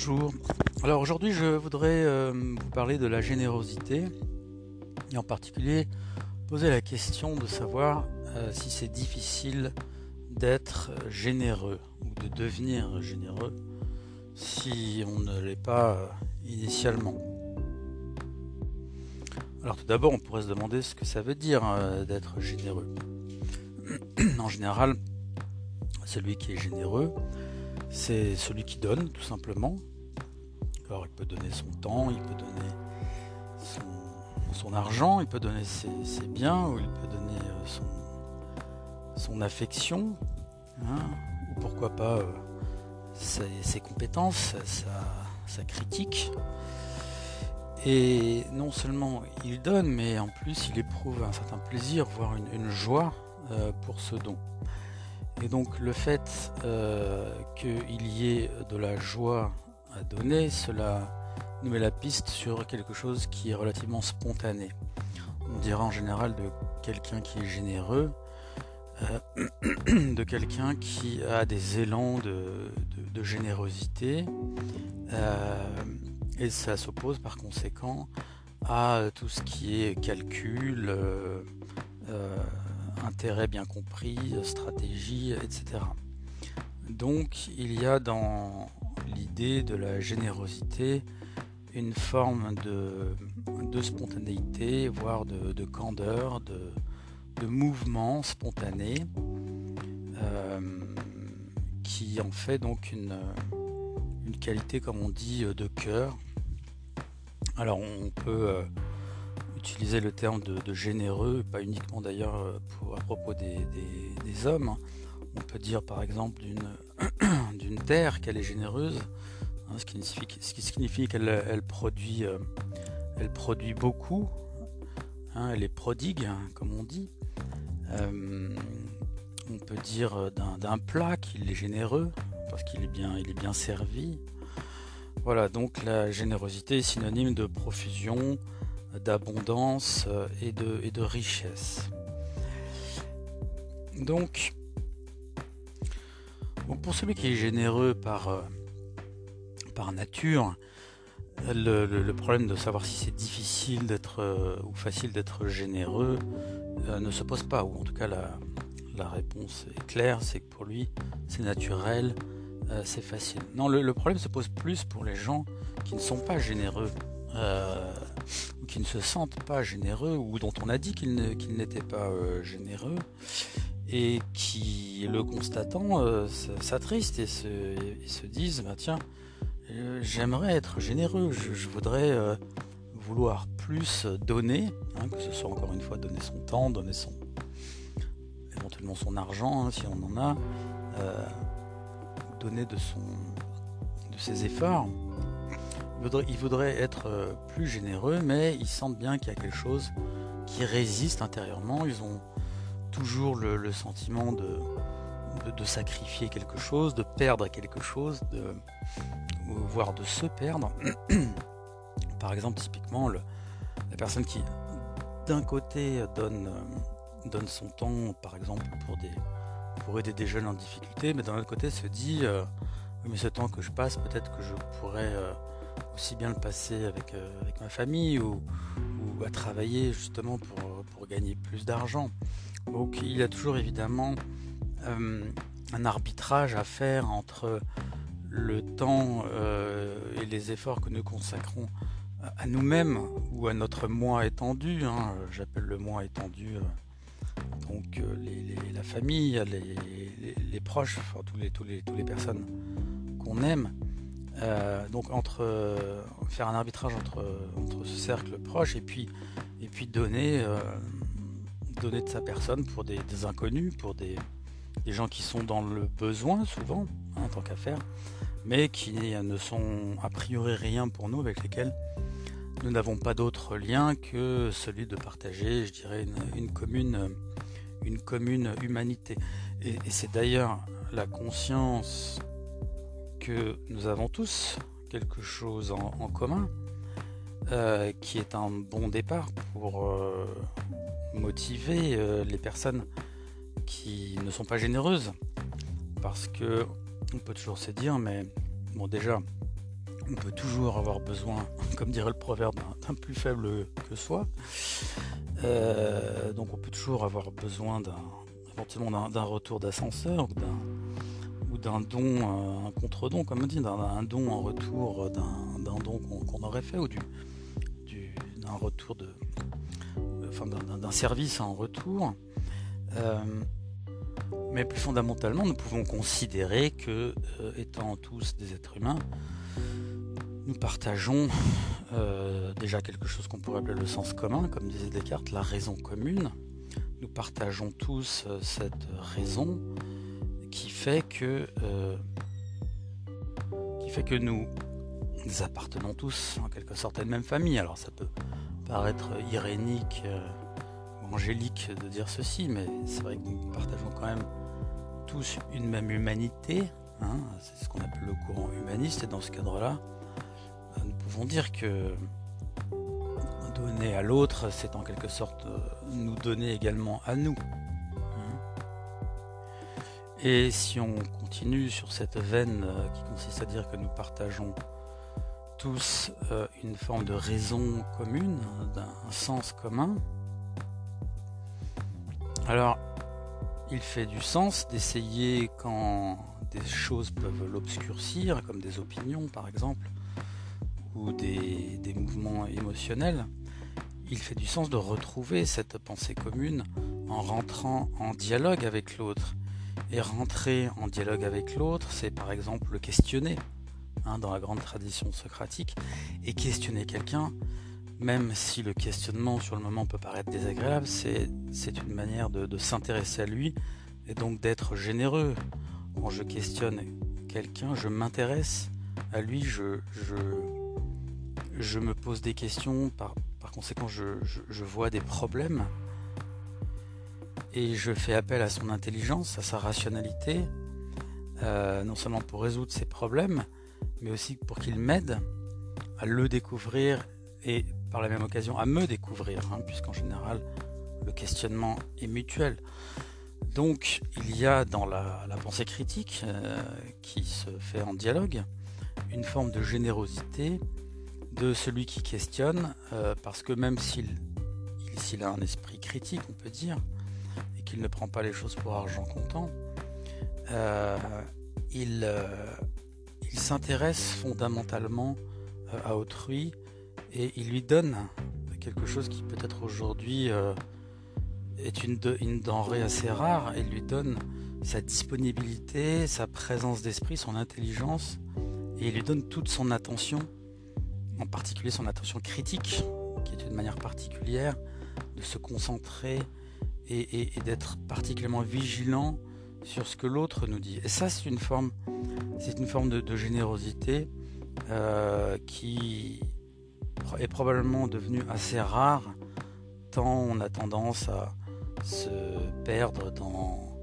Bonjour. Alors aujourd'hui je voudrais euh, vous parler de la générosité et en particulier poser la question de savoir euh, si c'est difficile d'être généreux ou de devenir généreux si on ne l'est pas euh, initialement. Alors tout d'abord on pourrait se demander ce que ça veut dire d'être généreux. en général, celui qui est généreux, c'est celui qui donne, tout simplement. Alors, il peut donner son temps, il peut donner son, argent, il peut donner ses, biens, ou il peut donner euh, son, affection, hein, ou pourquoi pas euh, ses, compétences, sa, critique. Et non seulement il donne, mais en plus il éprouve un certain plaisir, voire une, joie euh, pour ce don. Et donc le fait euh, qu'il y ait de la joie à donner, cela nous met la piste sur quelque chose qui est relativement spontané. On dirait en général de quelqu'un qui est généreux, euh, de quelqu'un qui a des élans de, générosité, euh, et ça s'oppose par conséquent à tout ce qui est calcul, intérêt bien compris, stratégie, etc. Donc il y a dans l'idée de la générosité une forme de, spontanéité, voire de, candeur, de, mouvement spontané, euh, qui en fait donc une, qualité, comme on dit, de cœur. Alors on peut euh, utiliser le terme de, généreux, pas uniquement d'ailleurs euh, à propos des, hommes. On peut dire par exemple d'une terre qu'elle est généreuse, hein, ce, qui signifie, qu'elle elle produit, euh, elle produit beaucoup, hein, elle est prodigue, hein, comme on dit. Euh, on peut dire d'un plat qu'il est généreux, parce qu'il est, est bien servi. Voilà, donc la générosité est synonyme de profusion, d'abondance euh, et de, et de richesse. Donc, pour celui qui est généreux par, euh, nature, le, problème de savoir si c'est difficile d'être euh, ou facile d'être généreux ne se pose pas, ou en tout cas la, réponse est claire, c'est que pour lui c'est naturel, c'est facile. Non, le, problème se pose plus pour les gens qui ne sont pas généreux qui ne se sentent pas généreux, ou dont on a dit qu'ils n'étaient pas euh, généreux, et qui, le constatant, euh, s'attristent et se, disent, bah, tiens, euh, j'aimerais être généreux, je, voudrais vouloir plus donner, hein, que ce soit encore une fois donner son temps, donner son éventuellement son argent hein, si on en a, donner de son de ses efforts ils voudraient être euh, plus généreux, mais ils sentent bien qu'il y a quelque chose qui résiste intérieurement. Ils ont toujours le, sentiment de, de, sacrifier quelque chose, de perdre quelque chose, de, voire de se perdre. Par exemple, typiquement, la personne qui, d'un côté, donne, euh, donne son temps, par exemple, pour aider des jeunes en difficulté, mais d'un autre côté se dit, euh, mais ce temps que je passe, peut-être que je pourrais aussi bien le passer avec, euh, ma famille ou, à travailler justement pour, gagner plus d'argent. Donc il y a toujours évidemment euh, un arbitrage à faire entre le temps euh, et les efforts que nous consacrons à nous-mêmes ou à notre moi étendu. Hein. J'appelle le moi étendu donc la famille, les, proches, tous les personnes qu'on aime. Euh, donc entre euh, faire un arbitrage entre, ce cercle proche et puis, et puis donner, euh, donner de sa personne pour des, inconnus, pour des, gens qui sont dans le besoin souvent, hein, en tant qu'affaire, mais qui ne sont a priori rien pour nous, avec lesquels nous n'avons pas d'autre lien que celui de partager, je dirais, une, commune, une commune humanité. et c'est d'ailleurs la conscience nous avons tous quelque chose en, commun, euh, qui est un bon départ pour euh, motiver euh, les personnes qui ne sont pas généreuses. Parce que on peut toujours se dire, mais bon déjà, on peut toujours avoir besoin, comme dirait le proverbe, d'un plus faible que soi. Donc on peut toujours avoir besoin d'un d'un retour d'ascenseur ou d'un don, euh, un contre-don, comme on dit, d'un don en retour d'un don qu'on aurait fait ou du, d'un retour de, enfin d'un service en retour. Euh, mais plus fondamentalement, nous pouvons considérer que, étant tous des êtres humains, nous partageons euh, déjà quelque chose qu'on pourrait appeler le sens commun, comme disait Descartes, la raison commune. Nous partageons tous euh, cette raison qui fait que, euh, qui fait que nous, appartenons tous en quelque sorte à une même famille. Alors ça peut paraître irénique ou angélique de dire ceci, mais c'est vrai que nous partageons quand même tous une même humanité. Hein. c'est ce qu'on appelle le courant humaniste, et dans ce cadre-là, nous pouvons dire que donner à l'autre, c'est en quelque sorte euh, nous donner également à nous. Et si on continue sur cette veine euh, qui consiste à dire que nous partageons tous euh, une forme de raison commune, d'un sens commun, alors il fait du sens d'essayer quand des choses peuvent l'obscurcir, comme des opinions par exemple, ou des, mouvements émotionnels, il fait du sens de retrouver cette pensée commune en rentrant en dialogue avec l'autre. Et rentrer en dialogue avec l'autre, c'est par exemple le questionner, hein, dans la grande tradition socratique, et questionner quelqu'un, même si le questionnement sur le moment peut paraître désagréable, c'est une manière de, s'intéresser à lui et donc d'être généreux. Quand je questionne quelqu'un, je m'intéresse à lui, je, je, je me pose des questions, par, conséquent je, vois des problèmes et je fais appel à son intelligence, à sa rationalité, euh, non seulement pour résoudre ses problèmes, mais aussi pour qu'il m'aide à le découvrir et par la même occasion à me découvrir, hein, puisqu'en général le questionnement est mutuel. Donc il y a dans la, pensée critique euh, qui se fait en dialogue une forme de générosité de celui qui questionne, euh, parce que même s'il s'il a un esprit critique, on peut dire, qu'il ne prend pas les choses pour argent comptant, euh, il, euh, il s'intéresse fondamentalement à autrui et il lui donne quelque chose qui peut-être aujourd'hui est une, une denrée assez rare, et lui donne sa disponibilité, sa présence d'esprit, son intelligence, et il lui donne toute son attention en particulier son attention critique, qui est une manière particulière de se concentrer et, d'être particulièrement vigilant sur ce que l'autre nous dit. Et ça, c'est une forme, c'est une forme de, générosité euh, qui est probablement devenue assez rare, tant on a tendance à se perdre dans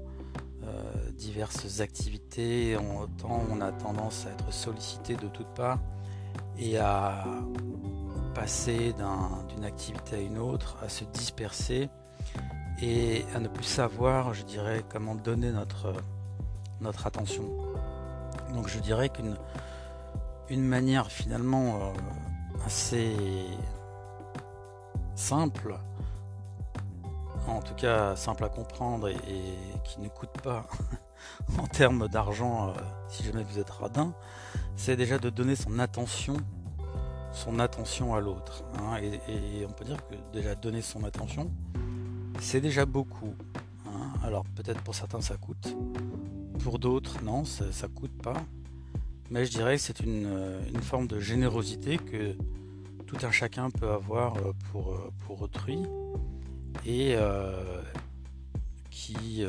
euh, diverses activités, tant on a tendance à être sollicité de toutes parts et à passer d'une activité à une autre, à se disperser et à ne plus savoir, je dirais, comment donner notre, notre attention. Donc je dirais qu'une une manière finalement euh, assez simple, en tout cas simple à comprendre et, qui ne coûte pas en termes d'argent euh, si jamais vous êtes radin, c'est déjà de donner son attention, son attention à l'autre. Hein. et, on peut dire que déjà donner son attention, c'est déjà beaucoup. Hein. Alors peut-être pour certains ça coûte, pour d'autres non, ça, ne coûte pas. Mais je dirais que c'est une, forme de générosité que tout un chacun peut avoir euh, pour, euh, pour autrui et euh, qui,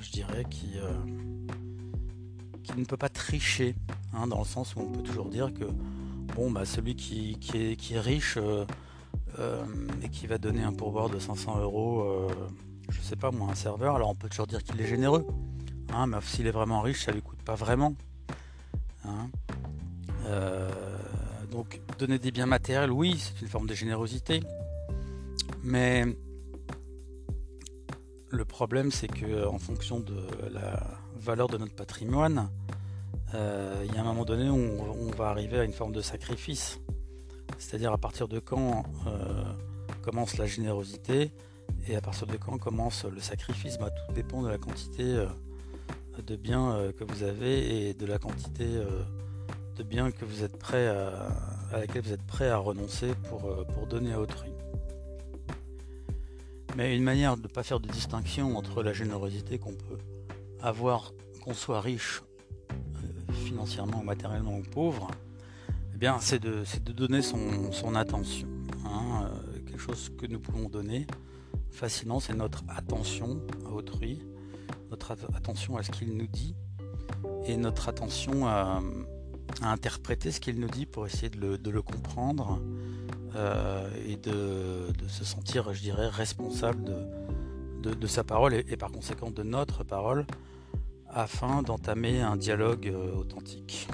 je dirais, qui, ne peut pas tricher, hein, dans le sens où on peut toujours dire que bon, bah, celui qui est, riche euh, euh, et qui va donner un pourboire de 500 euros, euh, je sais pas moi, un serveur, alors on peut toujours dire qu'il est généreux, hein, mais s'il est vraiment riche, ça lui coûte pas vraiment. Hein. donc donner des biens matériels, oui, c'est une forme de générosité, mais le problème c'est que en fonction de la valeur de notre patrimoine, euh, il y a un moment donné où on, va arriver à une forme de sacrifice. C'est-à-dire à partir de quand euh, commence la générosité et à partir de quand commence le sacrifice? Bah, tout dépend de la quantité euh, de biens que vous avez et de la quantité de biens que vous êtes prêt à, laquelle vous êtes prêt à renoncer pour, pour donner à autrui. Mais une manière de ne pas faire de distinction entre la générosité qu'on peut avoir, qu'on soit riche financièrement matériellement ou pauvre, c'est de, donner son, attention. Hein, euh, quelque chose que nous pouvons donner facilement, c'est notre attention à autrui, notre attention à ce qu'il nous dit et notre attention à, interpréter ce qu'il nous dit pour essayer de le, comprendre euh, et de, se sentir, je dirais, responsable de, de, sa parole et, par conséquent de notre parole afin d'entamer un dialogue euh, authentique.